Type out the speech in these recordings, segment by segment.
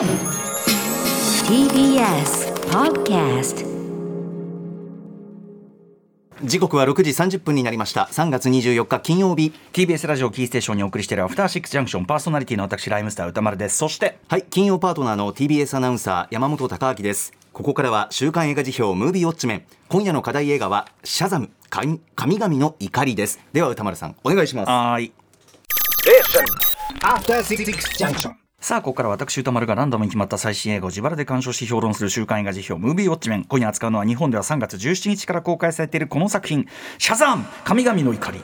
TBS Podcast 時刻は6時30分になりました。3月24日金曜日。TBS ラジオキーステーションにお送りしているアフターシックスジャンクションパーソナリティの私ライムスター歌丸です。そしてはい金曜パートナーの TBS アナウンサー山本貴明です。ここからは週刊映画辞表ムービーウォッチメン。今夜の課題映画はシャザム神神々の怒りです。では歌丸さんお願いします。はーい。After Six Junction. さあここから私歌丸がランダムに決まった最新映画を自腹で鑑賞し評論する週刊映画辞表ムービーウォッチメン今夜扱うのは日本では3月17日から公開されているこの作品「シャザム神々の怒り」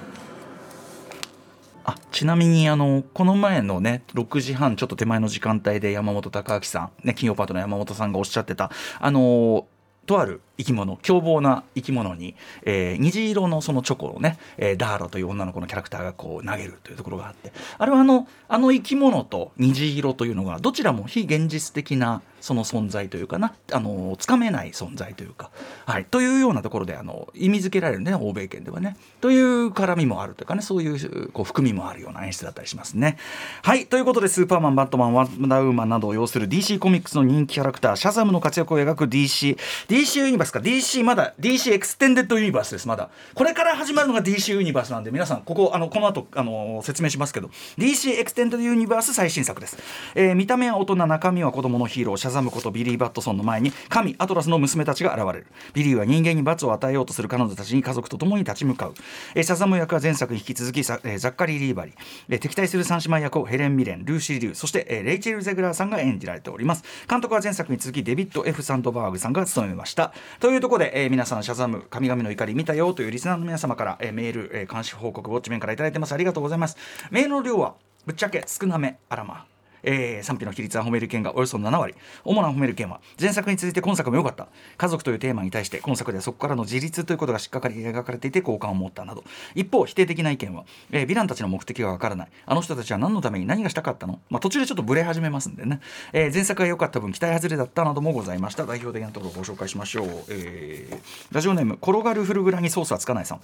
あちなみにあのこの前のね6時半ちょっと手前の時間帯で山本隆明さん、ね、金曜パートの山本さんがおっしゃってたあのとある生き物凶暴な生き物に、えー虹色のそのチョコをね、えーダーロという女の子のキャラクターがこう投げるというところがあってあれはあのあの生き物と虹色というのがどちらも非現実的なその存在というかなあのつかめない存在というか、はい、というようなところであの意味付けられるね欧米圏ではねという絡みもあるというかねそういうこう含みもあるような演出だったりしますね。はいということでスーパーマンバットマンワンダーウーマンなどを擁する DC コミックスの人気キャラクターシャザムの活躍を描く DC DC ユニバースか DC まだ DC エクステンデッドユニバースですまだ。これから始まるのが DC ユニバースなんで皆さんここあのこの後あの説明しますけど。DC エクステンデッドユニバース最新作です、えー見た目は大人中身は子供のヒーローシャザムことビリー・バットソンの前に神アトラスの娘たちが現れる。ビリーは人間に罰を与えようとする彼女たちに家族と共に立ち向かう、えーシャザム役は前作に引き続きさ、えーザッカリー・リーヴァイ、えー敵対する三姉妹役をヘレン・ミレンルーシー・リュウそして、えーレイチェル・ゼグラーさんが演じられております。監督は前作に続きデビッド・ F・ サンドバーグさんが務めました。というところで、えー皆さんシャザム神々の怒り見たよというリスナーの皆様から、えーメール、えー監視報告ウォッチメンからいただいてます。ありがとうございます。メールの量はぶっちゃけ少なめあらまえー賛否の比率は褒める件がおよそ7割。主な褒める件は前作に続いて今作も良かった。家族というテーマに対して今作ではそこからの自立ということがしっかり描かれていて好感を持ったなど。一方否定的な意見は、えーヴィランたちの目的がわからない。あの人たちは何のために何がしたかったの、まあ、途中でちょっとブレ始めますんでね、えー前作が良かった分期待外れだったなどもございました。代表的なところをご紹介しましょう、えーラジオネーム転がるフルグラにソースはつかないさん。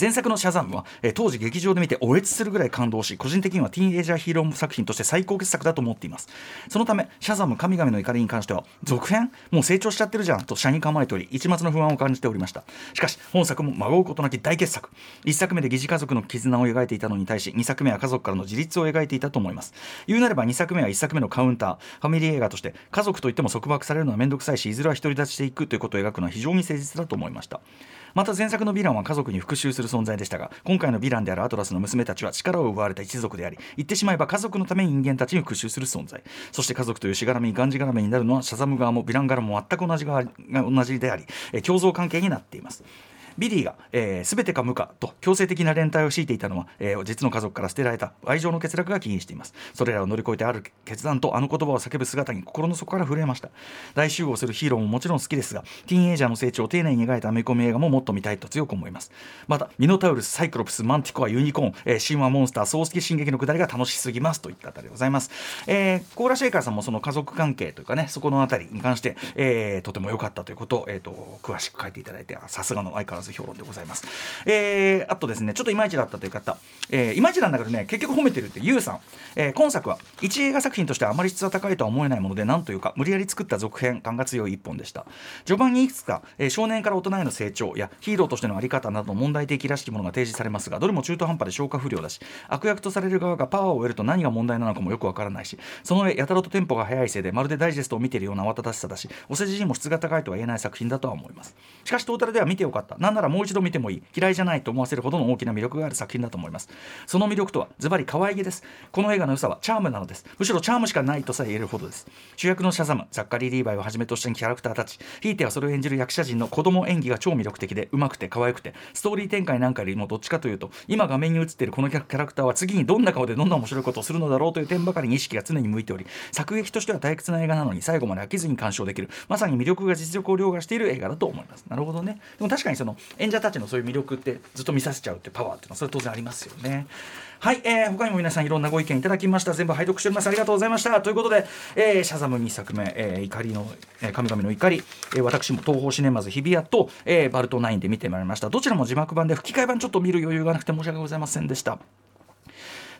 前作のシャザムは、え当時劇場で見ておえつするぐらい感動し個人的にはティーンエイジャーヒーロー作品として最高傑作だと思っています。そのためシャザム神々の怒りに関しては続編もう成長しちゃってるじゃんと社に構えており一抹の不安を感じておりました。しかし本作も孫うことなき大傑作。1作目で疑似家族の絆を描いていたのに対し2作目は家族からの自立を描いていたと思います。言うなれば2作目は1作目のカウンター。ファミリー映画として家族といっても束縛されるのは面倒くさいしいずれは独り立ちしていくということを描くのは非常に誠実だと思いました。また前作のヴィランは家族に復讐する存在でしたが今回のヴィランであるアトラスの娘たちは力を奪われた一族であり言ってしまえば家族のために人間たちに復讐する存在。そして家族というしがらみにがんじがらめになるのはシャザム側もヴィラン側も全く同じ側が同じであり、共存関係になっています。ビリーが、えー、全てか無かと強制的な連帯を強いていたのは、えー実の家族から捨てられた愛情の欠落が起因しています。それらを乗り越えてある決断とあの言葉を叫ぶ姿に心の底から震えました。大集合するヒーローももちろん好きですがティーンエイジャーの成長を丁寧に描いたアメコミ映画ももっと見たいと強く思います。またミノタウルスサイクロプスマンティコアユニコーン、えー神話モンスター葬式進撃のくだりが楽しすぎますといったあたりでございます、えーコーラシェイカーさんもその家族関係というかねそこのあたりに関して、えーとても良かったということを、えー、と詳しく書いていただいてさすがの相変わらず評論でございます。えーあとですねちょっといまいちだったという方、えーいまいちなんだけどね結局褒めてるってゆうさん、えー今作は一映画作品としてあまり質は高いとは思えないものでなんというか無理やり作った続編感が強い一本でした。序盤にいくつか、えー少年から大人への成長やヒーローとしての在り方など問題的らしきものが提示されますがどれも中途半端で消化不良だし悪役とされる側がパワーを得ると何が問題なのかもよくわからないしその上やたらとテンポが速いせいでまるでダイジェストを見ているような慌ただしさだしお世辞にも質が高いとは言えない作品だとは思います。しかしトータルでは見てよかった。ならもう一度見てもいい嫌いじゃないと思わせるほどの大きな魅力がある作品だと思います。その魅力とはズバリ可愛げです。この映画の良さはチャームなのです。むしろチャームしかないとさえ言えるほどです。主役のシャザムザッカリー・リーバイをはじめとしたキャラクターたち。ひいてはそれを演じる役者陣の子供演技が超魅力的で上手くて可愛くてストーリー展開なんかよりもどっちかというと今画面に映っているこのキャラクターは次にどんな顔でどんな面白いことをするのだろうという点ばかりに意識が常に向いており作劇としては退屈な映画なのに最後まで飽きずに鑑賞できるまさに魅力が実力を凌駕している映画だと思います。なるほどね。でも確かにその演者たちのそういう魅力ってずっと見させちゃうってパワーっていうのはそれ当然ありますよね。はい、えー、他にも皆さんいろんなご意見いただきました。全部拝読しております。ありがとうございました。ということで、えー、シャザム2作目、えー、怒りの、えー、神々の怒り、えー、私も東宝シネマズ日比谷と、えー、バルトナインで見てまいりました。どちらも字幕版で吹き替え版ちょっと見る余裕がなくて申し訳ございませんでした。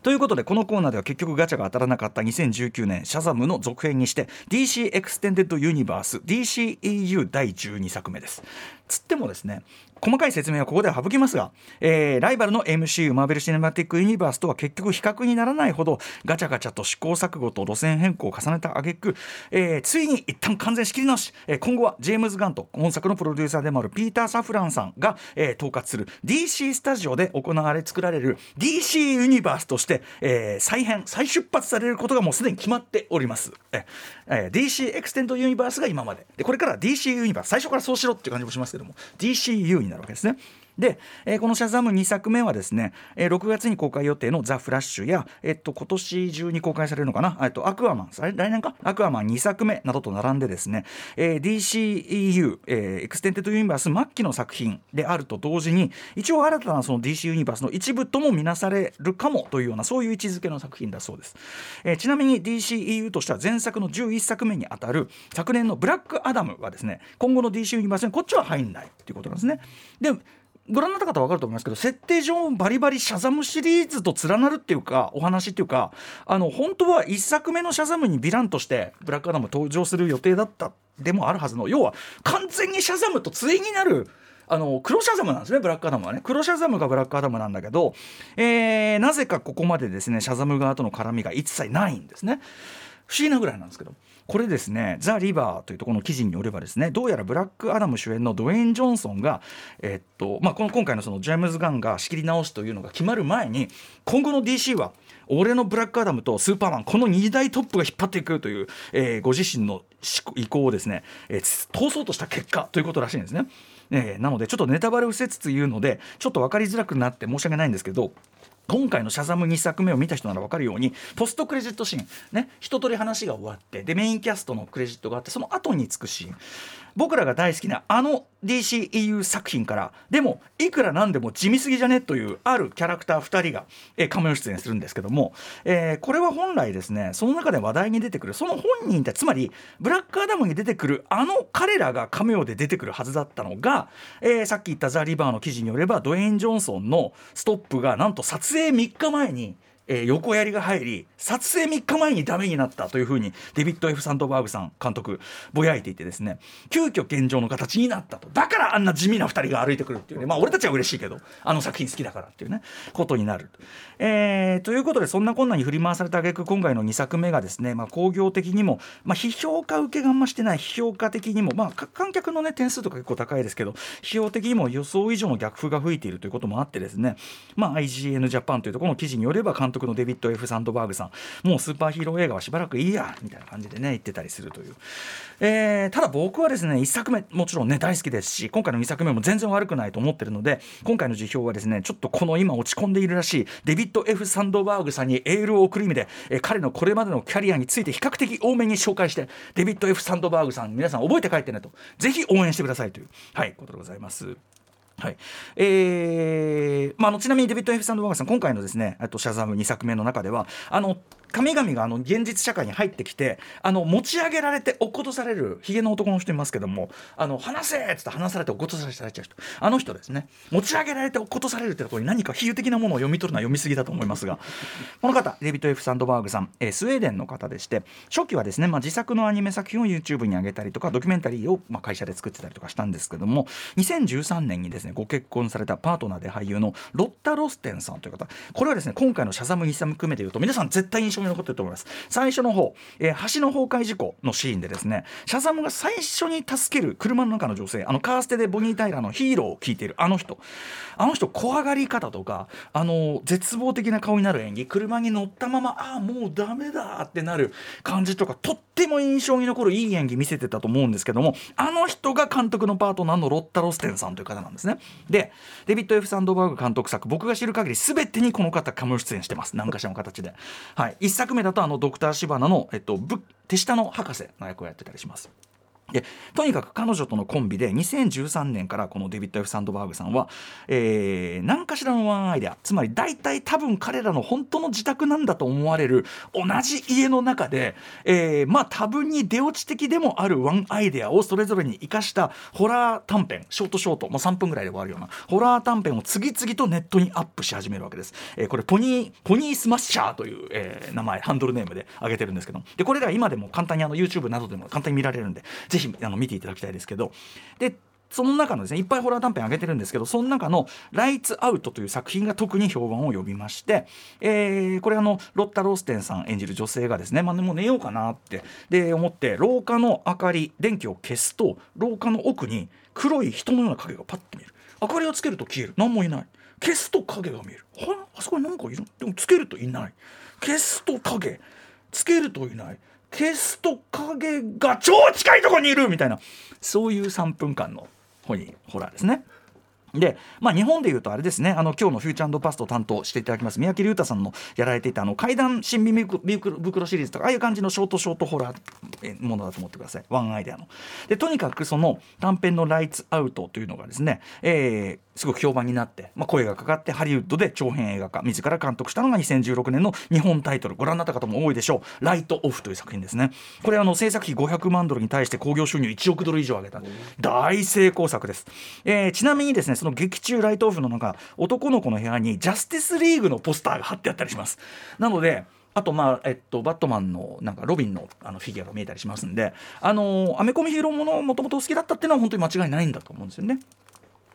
ということでこのコーナーでは結局ガチャが当たらなかった2019年シャザムの続編にして DC エクステンデッドユニバース DCEU 第12作目です。つってもですね細かい説明はここでは省きますが、えー、ライバルの MCU マーベル・シネマティック・ユニバースとは結局比較にならないほどガチャガチャと試行錯誤と路線変更を重ねた挙句、えー、ついに一旦完全仕切り直し、えー、今後はジェームズ・ガンと本作のプロデューサーでもあるピーター・サフランさんが、えー、統括する DC スタジオで行われ作られる DC ユニバースとして、えー、再編再出発されることがもうすでに決まっております、えー、DC エクステンドユニバースが今まで。でこれから DC ユニバース最初からそうしろっていう感じもしますけども DCU にになるわけですね。で、えー、この「シャザム」2作目はですね、えー、6月に公開予定の「ザ・フラッシュ」やえっと、今年中に公開されるのかな、えっと、アクアマン来年か？アクアマン2作目などと並んでですね、えー、DCEU、えー、エクステンテッドユニバース末期の作品であると同時に一応新たなその DC ユニバースの一部とも見なされるかもというようなそういう位置づけの作品だそうです、えー、ちなみに DCEU としては前作の11作目にあたる昨年の「ブラックアダム」はですね今後の DC ユニバースにこっちは入んないっていうことなんですね。でご覧になった方は分かると思いますけど設定上バリバリシャザムシリーズと連なるっていうかお話っていうかあの本当は1作目のシャザムにヴィランとしてブラックアダム登場する予定だった。でもあるはずの要は完全にシャザムと対になるあの黒シャザムなんですねブラックアダムはね。黒シャザムがブラックアダムなんだけど、えー、なぜかここまでですねシャザム側との絡みが一切ないんですね。不思議なぐらいなんですけどこれですね「ザ・リバー」というとこの記事によればですねどうやらブラックアダム主演のドウェイン・ジョンソンが、えっとまあ、この今回のそのジェームズ・ガンが仕切り直しというのが決まる前に今後の DC は俺のブラックアダムとスーパーマンこの2大トップが引っ張っていくという、えー、ご自身の意向をですね、えー、通そうとした結果ということらしいんですね。えー、なのでちょっとネタバレを伏せつつ言うのでちょっと分かりづらくなって申し訳ないんですけど今回の「シャザム」2作目を見た人なら分かるようにポストクレジットシーンね一通り話が終わってでメインキャストのクレジットがあってその後につくシーン。僕らが大好きなあの DCEU 作品からでもいくらなんでも地味すぎじゃねというあるキャラクター2人が、えー、カメオ出演するんですけども、えー、これは本来ですねその中で話題に出てくるその本人ってつまりブラックアダムに出てくるあの彼らがカメオで出てくるはずだったのが、えー、さっき言ったザ・リバーの記事によればドウェイン・ジョンソンのストップがなんと撮影3日前にえー、横やりが入り撮影3日前にダメになったというふうにデビッド・ F・ サンドバーグさん監督ぼやいていてですね急遽現状の形になったとだからあんな地味な2人が歩いてくるっていうねまあ俺たちは嬉しいけどあの作品好きだからっていうねことになる。えー、ということでそんな困難に振り回された挙句今回の2作目がですね、まあ、興行的にも、まあ、批評家受けがんましてない批評家的にも、まあ、観客の、ね、点数とか結構高いですけど批評的にも予想以上の逆風が吹いているということもあってですね、まあ、IGN ジャパンというところの記事によれば監督のデビッド・ F・ サンドバーグさんもうスーパーヒーロー映画はしばらくいいやみたいな感じでね言ってたりするという、えー、ただ僕はですね1作目もちろんね大好きですし今回の2作目も全然悪くないと思ってるので今回の辞表はですねちょっとこの今落ち込んでいるらしいデビッド・ F・ サンドバーグさんにエールを送る意味で、えー、彼のこれまでのキャリアについて比較的多めに紹介してデビッド・ F・ サンドバーグさん皆さん覚えて帰ってねとぜひ応援してくださいという、はい、ことでございます。はい。えーまあ、のちなみにデビッド・エフ・サンドバーガーさん今回のですねとシャザーム2作目の中ではあの神々があの現実社会に入ってきてあの持ち上げられて落っことされるひげの男の人いますけどもあの話せっつって話されて落っことされちゃう人。あの人ですね。持ち上げられて落っことされるってところに何か比喩的なものを読み取るのは読みすぎだと思いますがこの方デビッド・エフ・サンドバーグさん、えー、スウェーデンの方でして初期はですね、まあ、自作のアニメ作品を YouTube に上げたりとかドキュメンタリーを、まあ、会社で作ってたりとかしたんですけども2013年にですねご結婚されたパートナーで俳優のロッタ・ロステンさんという方。これはですね今回のシャザム・ヒサム含めて言うと皆さん絶対印象に残ってると思います。最初の方、えー、橋の崩壊事故のシーンでですねシャザムが最初に助ける車の中の女性あのカーステでボニー・タイラーのヒーローを聞いているあの人。あの人怖がり方とかあの絶望的な顔になる演技車に乗ったままああもうダメだってなる感じとかとっても印象に残るいい演技見せてたと思うんですけどもあの人が監督のパートナーのロッタ・ロステンさんという方なんですね。でデビッド・ F・ サンドバーグ監督作僕が知る限り全てにこの方カム出演してます。何かしらの形で、はい、1作目だとあのドクター・シバナの、えっと、手下の博士の役をやってたりします。でとにかく彼女とのコンビで2013年からこのデビッド・ F・ サンドバーグさんは、えー、何かしらのワンアイデアつまり大体多分彼らの本当の自宅なんだと思われる同じ家の中で、えー、まあ多分に出落ち的でもあるワンアイデアをそれぞれに生かしたホラー短編ショートショート、まあ、3分ぐらいで終わるようなホラー短編を次々とネットにアップし始めるわけです。えー、これポニーポニースマッシャーという、えー、名前ハンドルネームで挙げてるんですけどでこれら今でも簡単にあの YouTube などでも簡単に見られるんでぜひあの見ていただきたいですけど。でその中のですねいっぱいホラー短編上げてるんですけどその中の「ライツ・アウト」という作品が特に評判を呼びまして、えー、これあのロッタ・ローステンさん演じる女性がですね、まあ、もう寝ようかなってで思って廊下の明かり電気を消すと廊下の奥に黒い人のような影がパッと見える。明かりをつけると消える。何もいない。消すと影が見える。あそこに何かいる。でもつけるといない。消すと影。つけるといない。消すと影が超近いとこにいるみたいなそういう3分間のホラーですね。で、まあ、日本でいうとあれですねあの今日のフューチャーパストを担当していただきます三宅龍太さんのやられていたあの怪談新美袋シリーズとかああいう感じのショートショートホラーものだと思ってください。ワンアイデアの。でとにかくその短編の「ライツアウト」というのがですね、えー、すごく評判になって、まあ、声がかかってハリウッドで長編映画化自ら監督したのが2016年の日本タイトル。ご覧になった方も多いでしょう「ライトオフ」という作品ですね。これあの制作費500万ドルに対して興行収入1億ドル以上上げた。大成功作です、えー、ちなみにですねその劇中ライトオフの中男の子の部屋にジャスティスリーグのポスターが貼ってあったりしますなのであと、まあ、えっと、バットマンの、なんか、ロビンの、あの、フィギュアが見えたりしますんで、あのアメコミヒーローものもともと好きだったっていうのは、本当に間違いないんだと思うんですよね。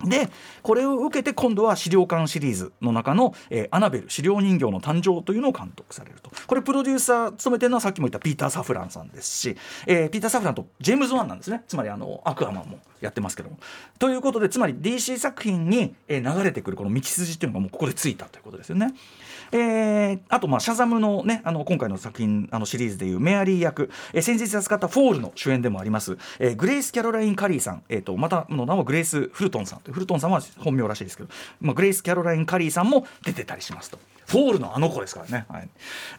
でこれを受けて今度は資料館シリーズの中の、えー、アナベル資料人形の誕生というのを監督されると。これプロデューサー務めてるのはさっきも言ったピーター・サフランさんですし、えー、ピーター・サフランとジェームズ・ワンなんですね。つまりあのアクアマンもやってますけども。ということでつまり DC 作品に、えー、流れてくるこの道筋っていうのがもうここでついたということですよね。えー、あとまあシャザムのねあの今回の作品あのシリーズでいうメアリー役、えー、先日扱ったフォールの主演でもあります、えー、グレイス・キャロライン・カリーさん、えーと、またの名はグレイス・フルトンさんとフルトンさんは本名らしいですけど、まあ、グレイス・キャロライン・カリーさんも出てたりしますと。フォールのあの子ですからね、はい。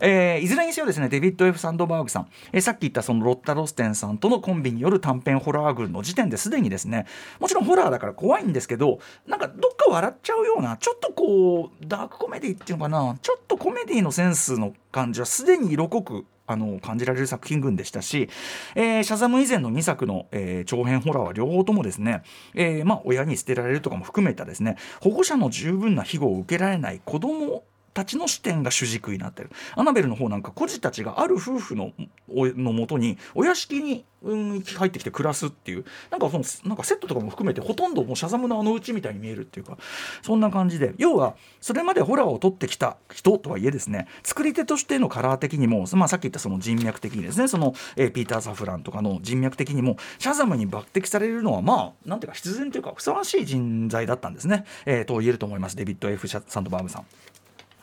えー、いずれにせよですねデビッド・エフ・サンドバーグさん、えー、さっき言ったそのロッタ・ロステンさんとのコンビによる短編ホラー群の時点ですでにですねもちろんホラーだから怖いんですけどなんかどっか笑っちゃうようなちょっとこうダークコメディっていうのかなちょっとコメディのセンスの感じはすでに色濃くあの感じられる作品群でしたし、えー、シャザム以前の2作の、えー、長編ホラーは両方ともですね、えーまあ、親に捨てられるとかも含めたですね保護者の十分な庇護を受けられない子供たちの視点が主軸になってる。アナベルの方なんか孤児たちがある夫婦のもとにお屋敷に、うん、入ってきて暮らすっていうなんかそのなんかセットとかも含めてほとんどもうシャザムのあのうちみたいに見えるっていうかそんな感じで要はそれまでホラーを撮ってきた人とはいえですね。作り手としてのカラー的にも、まあ、さっき言ったその人脈的にですね。その、え、ピーター・サフランとかの人脈的にもシャザムに抜擢されるのはまあなんていうか必然というかふさわしい人材だったんですね、えー、と言えると思います。デビッド・ F・ サンドバーグさん。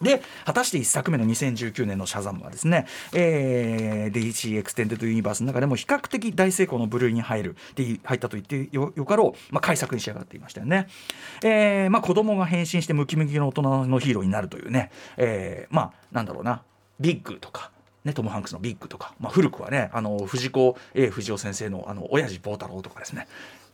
で果たして1作目の2019年のシャザムはですね、えー、DC エクステンデッドユニバースの中でも比較的大成功の部類に入るで入ったと言ってよかろう、まあ、快作に仕上がっていましたよね。えーまあ、子供が変身してムキムキの大人のヒーローになるというね、えー、まあなんだろうなビッグとかね、トム・ハンクスのビッグとか、まあ、古くはねあの藤子 A 不二雄先生のあのオヤジ坊太郎とかですね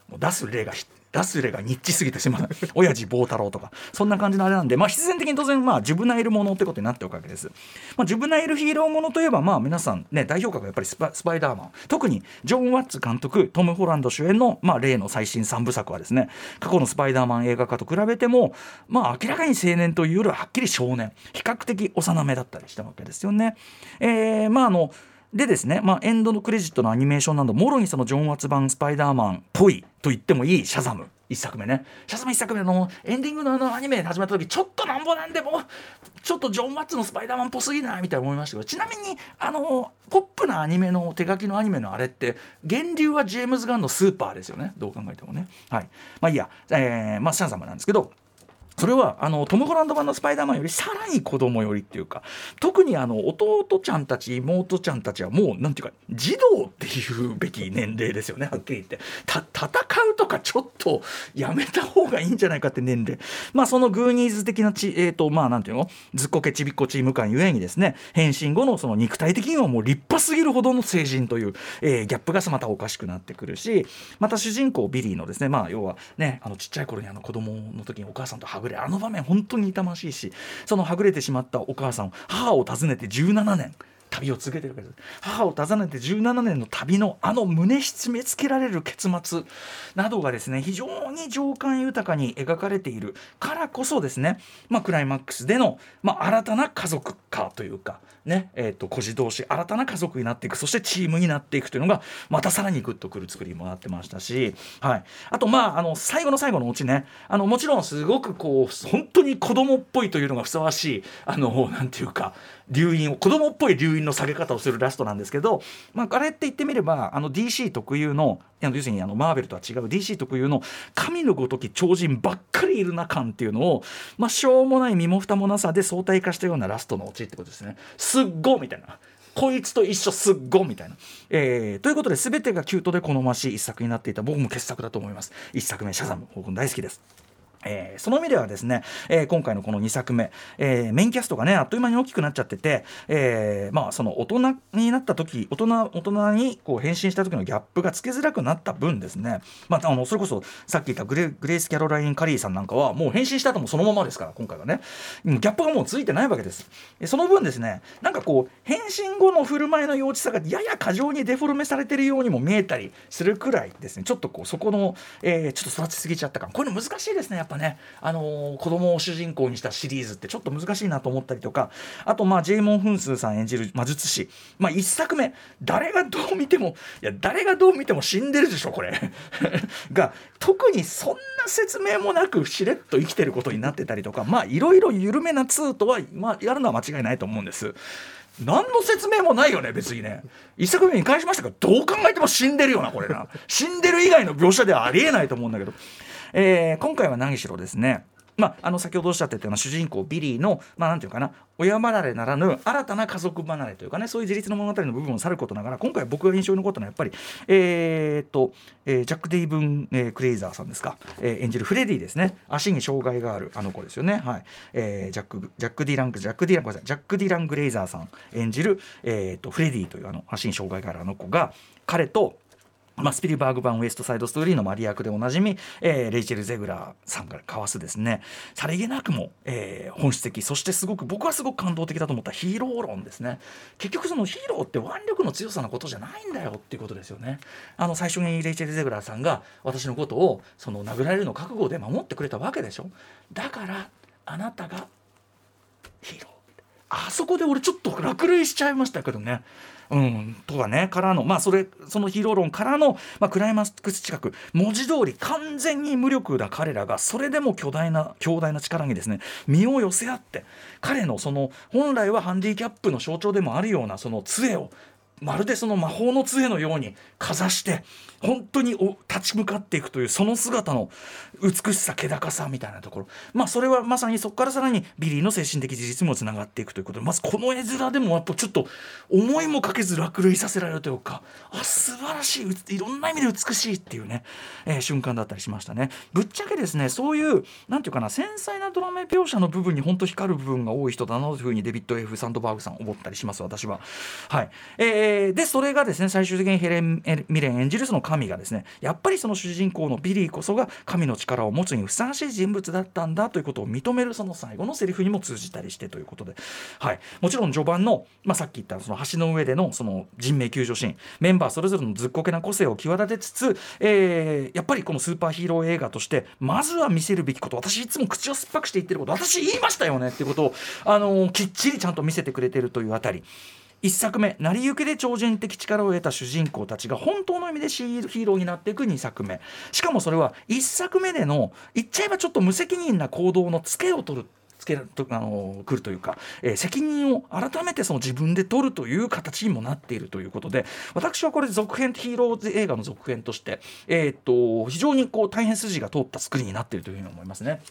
もう出す例が出す例がニッチすぎてしまう。オヤジ坊太郎とか。そんな感じのあれなんで、まあ、必然的に当然まあジュブナイルものってことになっておくわけです、まあ、ジュブナイルヒーローものといえばまあ皆さんね代表格がやっぱりスパ、スパイダーマン。特にジョン・ワッツ監督トム・ホランド主演の、まあ、例の最新3部作はですね過去のスパイダーマン映画化と比べてもまあ明らかに青年というよりははっきり少年。比較的幼めだったりしたわけですよね。えー、まああのでですね、まあ、エンドのクレジットのアニメーションなどもろにそのジョン・ワッツ版スパイダーマンっぽいと言ってもいいシャザム。1作目ね。シャザム1作目のエンディングのあのアニメ始まった時ちょっとなんぼなんでもちょっとジョン・ワッツのスパイダーマンっぽすぎない？みたいな思いましたけどちなみにあのポップなアニメの手書きのアニメのあれって源流はジェームズ・ガンのスーパーですよね。どう考えてもね。はい。まあいいや、えー、まあシャザムなんですけどそれはあのトム・ホランド版のスパイダーマンよりさらに子供寄りっていうか特にあの弟ちゃんたち妹ちゃんたちはもうなんていうか児童っていうべき年齢ですよねはっきり言って。た戦うとかちょっとやめた方がいいんじゃないかって年齢。まあそのグーニーズ的なち、えーっと、まあなんていうの？ずっこけちびっこチーム感ゆえにですね変身後のその肉体的にはもう立派すぎるほどの成人という、えー、ギャップがまたおかしくなってくるしまた主人公ビリーのですねまあ要はねあのちっちゃい頃にあの子供の時にお母さんとはぐれあの場面本当に痛ましいしそのはぐれてしまったお母さん母を訪ねて17年。旅を続けてるわけです母を訪ねて17年の旅のあの胸締め付けられる結末などがですね非常に情感豊かに描かれているからこそですね、まあ、クライマックスでの、まあ、新たな家族化というかねえーと、孤児同士新たな家族になっていくそしてチームになっていくというのがまたさらにグッとくる作りもなってましたし、はい、あとまああの最後の最後のオチね。あのもちろんすごくこう本当に子供っぽいというのがふさわしいあのなんていうか留飲を子供っぽい留飲の下げ方をするラストなんですけど、まあ、あれって言ってみればあの DC 特有の要するにあのマーベルとは違う DC 特有の神のごとき超人ばっかりいるな感っていうのを、まあ、しょうもない身も蓋もなさで相対化したようなラストのオチってことですね。すっごみたいな。こいつと一緒すっごみたいな。えー、ということで全てがキュートで好ましい一作になっていた僕も傑作だと思います。一作目シャザム僕も大好きです。えー、その意味ではですね、えー、今回のこの2作目、えー、メインキャストがねあっという間に大きくなっちゃってて、え、まあその大人になった時大人大人にこう変身した時のギャップがつけづらくなった分ですね、まあ、あのそれこそさっき言ったグレグレイス・キャロライン・カリーさんなんかはもう変身した後もそのままですから今回はね。ギャップがもうついてないわけです。その分ですねなんかこう変身後の振る舞いの幼稚さがやや過剰にデフォルメされてるようにも見えたりするくらいですね。ちょっとこうそこの、え、ちょっと育ちすぎちゃったかこういうの難しいですねぱねあのー、子供を主人公にしたシリーズってちょっと難しいなと思ったりとかあとまあジェイモン・フンスーさん演じる魔術師。まあ1作目誰がどう見てもいや誰がどう見ても死んでるでしょこれ。が特にそんな説明もなくしれっと生きてることになってたりとかまあいろいろ緩めな2とは、まあ、やるのは間違いないと思うんです。何の説明もないよね別にね。一作目に返しましたがどう考えても死んでるよなこれな。死んでる以外の描写ではありえないと思うんだけど。えー、今回は何しろですねまあ、あの先ほどおっしゃってたような主人公ビリーの、まあ、なんていうかな親離れならぬ新たな家族離れというかねそういう自立の物語の部分もさることながら今回僕が印象に残ったのはやっぱりえー、っと、えー、ジャック・ディラン、えー、グレイザーさんですか、えー、演じるフレディですね。足に障害があるあの子ですよね。はい、えー、ジャックジャック・ディランジャック・ディランごめんなさいジャック・ディラン・グレイザーさん演じる、えー、っとフレディというあの足に障害があるあの子が彼とまあ、スピルバーグ版ウエストサイドストーリーのマリア役でおなじみ、えー、レイチェル・ゼグラーさんから交わすですね。さりげなくも、えー、本質的そしてすごく僕はすごく感動的だと思ったヒーロー論ですね。結局そのヒーローって腕力の強さのことじゃないんだよっていうことですよね。あの最初にレイチェル・ゼグラーさんが私のことをその殴られるの覚悟で守ってくれたわけでしょ。だからあなたがヒーロー。あそこで俺ちょっと落雷しちゃいましたけどね。うん、とかねからのまあそれそのヒーロー論からの、まあ、クライマックス近く文字通り完全に無力な彼らがそれでも巨大な強大な力にですね身を寄せ合って彼のその本来はハンディキャップの象徴でもあるようなその杖をまるでその魔法の杖のようにかざして本当にお立ち向かっていくというその姿の美しさ気高さみたいなところ。まあそれはまさにそこからさらにビリーの精神的自立もつながっていくということ。でまずこの絵面でもやっぱちょっと思いもかけず落雷させられるというかあ素晴らしいいろんな意味で美しいっていうね、えー、瞬間だったりしましたね。ぶっちゃけですねそういうなんていうかな繊細なドラマ描写の部分に本当光る部分が多い人だなというふうにデビッド・ F・ サンドバーグさん思ったりします私は。はい。えー、でそれがですね最終的にヘレン・ミレン演じるその神がですねやっぱりその主人公のビリーこそが神の力を持つにふさわしい人物だったんだということを認めるその最後のセリフにも通じたりしてということで、はい、もちろん序盤の、まあ、さっき言ったその橋の上でのその人命救助シーン。メンバーそれぞれのずっこけな個性を際立てつつ、えー、やっぱりこのスーパーヒーロー映画としてまずは見せるべきこと。私いつも口を酸っぱくして言ってること。私言いましたよねっていうことを、あのー、きっちりちゃんと見せてくれてるというあたり。1作目成り行きで超人的力を得た主人公たちが本当の意味でヒーローになっていく2作目しかもそれは1作目での言っちゃえばちょっと無責任な行動のツケを取るつけるとあの来るというか、えー、責任を改めてその自分で取るという形にもなっているということで私はこれ続編ヒーロー映画の続編として、えー、っと非常にこう大変筋が通った作りになっているというふうに思いますね。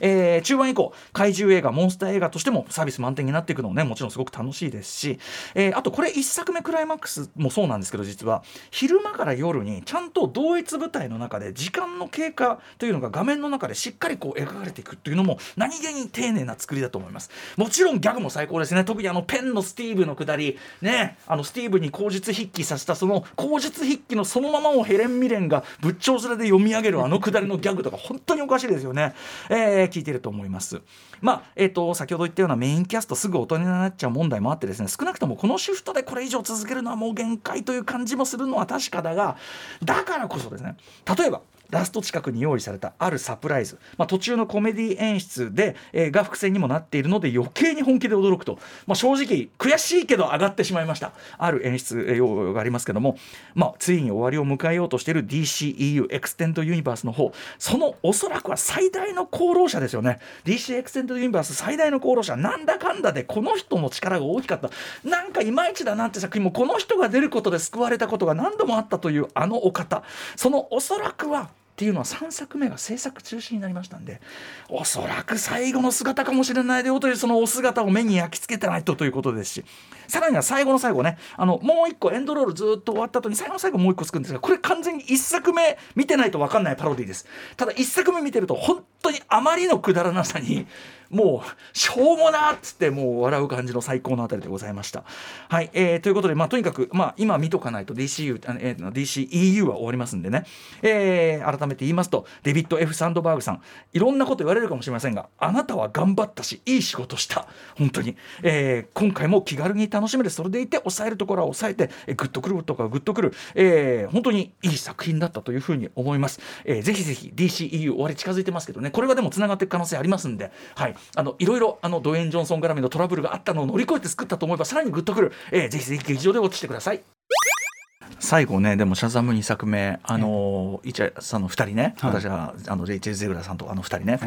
えー中盤以降怪獣映画モンスター映画としてもサービス満点になっていくのもねもちろんすごく楽しいですし、えーあとこれ1作目クライマックスもそうなんですけど実は昼間から夜にちゃんと同一舞台の中で時間の経過というのが画面の中でしっかりこう描かれていくというのも何気に丁寧な作りだと思います。もちろんギャグも最高ですね。特にあのペンのスティーブのくだりねあのスティーブに口述筆記させたその口述筆記のそのままをヘレン・ミレンが仏頂面で読み上げるあのくだりのギャグとか本当におかしいですよね、えー聞いてると思います。まあえっ、と先ほど言ったようなメインキャストすぐ大人になっちゃう問題もあってですね少なくともこのシフトでこれ以上続けるのはもう限界という感じもするのは確かだがだからこそですね例えばラスト近くに用意されたあるサプライズ、まあ、途中のコメディ演出で、えーが伏線にもなっているので余計に本気で驚くと、まあ、正直悔しいけど上がってしまいました。ある演出用語がありますけども、まあ、ついに終わりを迎えようとしている DCEU エクステンドユニバースの方。そのおそらくは最大の功労者ですよね。DC エクステンドユニバース最大の功労者。なんだかんだでこの人の力が大きかった。なんかいまいちだなって作品もこの人が出ることで救われたことが何度もあったというあのお方。そのおそらくはっていうのは3作目が制作中止になりましたんでおそらく最後の姿かもしれないでよというそのお姿を目に焼き付けてないとということですしさらには最後の最後ねあのもう1個エンドロールずっと終わった後に最後の最後もう1個つくんですがこれ完全に1作目見てないと分かんないパロディです。ただ1作目見てると本当にあまりのくだらなさにもうしょうもなっつってもう笑う感じの最高のあたりでございました。はい、えーということで、まあ、とにかく、まあ、今見とかないと DCU あの DCEU は終わりますんでね、えー改めて言いますとデビッド・ F・ サンドバーグさんいろんなこと言われるかもしれませんがあなたは頑張ったしいい仕事した。本当に、えー今回も気軽に楽しめるそれでいて抑えるところは抑えて、えーグッとくるとかグッとくる、えー本当にいい作品だったというふうに思います、えーぜひぜひ DCEU 終わり近づいてますけどね。これはでもつながっていく可能性ありますんで、はい、あのいろいろあのドウェイン・ジョンソン絡みのトラブルがあったのを乗り越えて作ったと思えばさらにグッとくる、えーぜひぜひ劇場で落ちてください。最後ねでもシャザム2作目あのイチャさんの2人ね、はい。私はあのレイチェル・ゼグラさんとあの2人ね、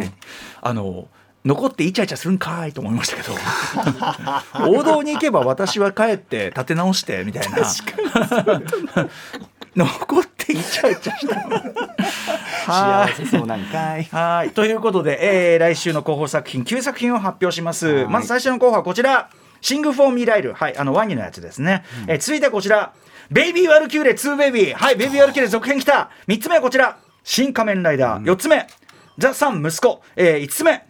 あの残ってイチャイチャするんかいと思いましたけど。王道に行けば私は帰って立て直してみたいな残ってイチャイチャした 幸せそうなんかい。はい。ということで、えー来週の候補作品9作品を発表します。まず最初の候補はこちら「シング・フォー・ミー、ライル」はい。あのワニのやつですね、えー続いてはこちら「ベイビー・ワルキューレ2ベイビー」はい。ベイビー・ワルキューレ続編きた。3つ目はこちら「シン・仮面ライダー」4つ目「ザ・サン息子」え5つ目。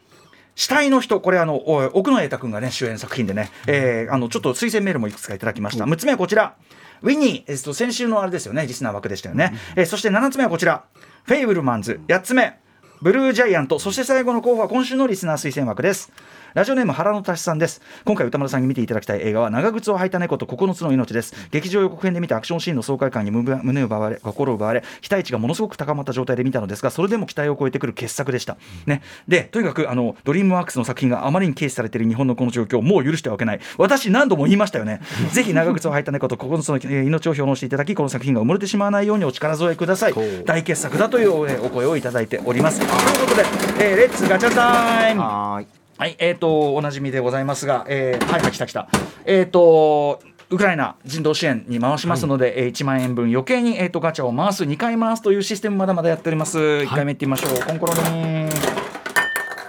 死体の人。これあのお奥野瑛太君がね主演作品でね、えーあのちょっと推薦メールもいくつかいただきました、6つ目はこちらウィニー、えっと、先週のあれですよねリスナー枠でしたよね、えーそして7つ目はこちら。フェイブルマンズ8つ目。ブルージャイアントそして最後の候補は今週のリスナー推薦枠です。ラジオネーム原野達さんです。今回歌丸さんに見ていただきたい映画は長靴を履いた猫と9つの命です。劇場予告編で見たアクションシーンの爽快感に胸胸を奪われ心を奪われ期待値がものすごく高まった状態で見たのですがそれでも期待を超えてくる傑作でした、ね、でとにかくあのドリームワークスの作品があまりに軽視されている日本のこの状況をもう許してはおけない。私何度も言いましたよね。ぜひ長靴を履いた猫と9つのえー命を奉納していただきこの作品が埋もれてしまわないようにお力添えください。大傑作だというえーお声をいただいております。ということで、えーレッツガチャタイムはーいはい、えー、とおなじみでございますが、えーはいはい来た来た。えっ、とウクライナ人道支援に回しますので、えー1万円分余計に、えー、とガチャを回す2回回すというシステムまだまだやっております1回目いってみましょう、コンコロリン。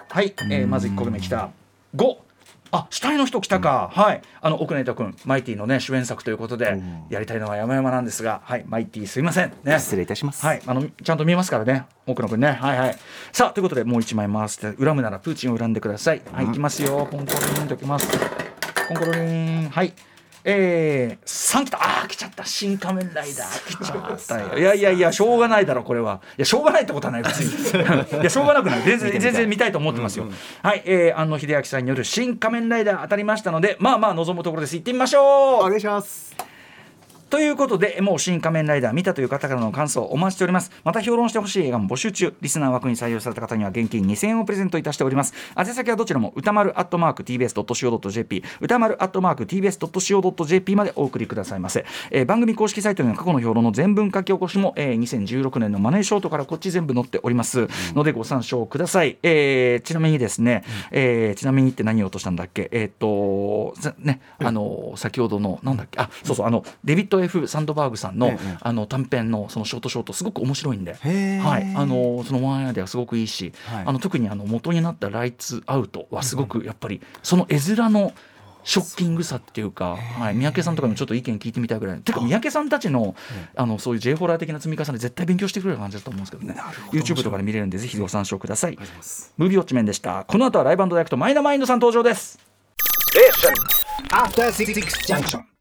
はい、えーまず1個目来た。5あ死体の人来たか、はいあの奥根太君マイティのね主演作ということで、やりたいのは山々なんですがはいマイティすいませんね失礼いたしますはい、あのちゃんと見えますからね、奥野くんね。はいはい。さあ、ということで、もう一枚回して、恨むならプーチンを恨んでください。はい、いきますよ。コンコロリンときます。コンコロリン。はい。えー、3来たあー来ちゃった。新仮面ライダー。来ちゃったよ。いやいやいやしょうがないだろこれは。いやしょうがないってことはない別に。いやしょうがなくない。全然全然見たいと思ってますよ、はい、えー、安野秀明さんによる新仮面ライダー当たりましたのでまあまあ望むところです。行ってみましょう。お願いしますということでもう新仮面ライダー見たという方からの感想お待ちしております。また評論してほしい映画も募集中。リスナー枠に採用された方には現金2000円をプレゼントいたしております。宛先はどちらも歌丸アットマーク TBS.CO.JP 歌丸アットマーク TBS.CO.JP までお送りくださいませ、えー番組公式サイトには過去の評論の全文書き起こしも、えー2016年のマネーショートからこっち全部載っております。のでご参照ください、えーちなみにですね、えーちなみにって何を落としたんだっけ？えーっとざねあの先ほどのなんだっけ？あそうそうあのデビッドト・ F・ サンドバーグさんの,、ええ。あの短編のそのショートショートすごく面白いんで、はい、あのそのワンアイデアすごくいいし、はい。あの特にあの元になった「ライツ・アウト」はすごくやっぱりその絵面のショッキングさっていうか、はい、三宅さんとかにもちょっと意見聞いてみたいぐらい。てか三宅さんたちのあのそういう J ホラー的な積み重ね絶対勉強してくれる感じだと思うんですけどね。YouTube とかで見れるんでぜひご参照ください。ムービーウォッチメンでした。この後はライブダイレクトマイナマインドさん登場です。After Six Junction.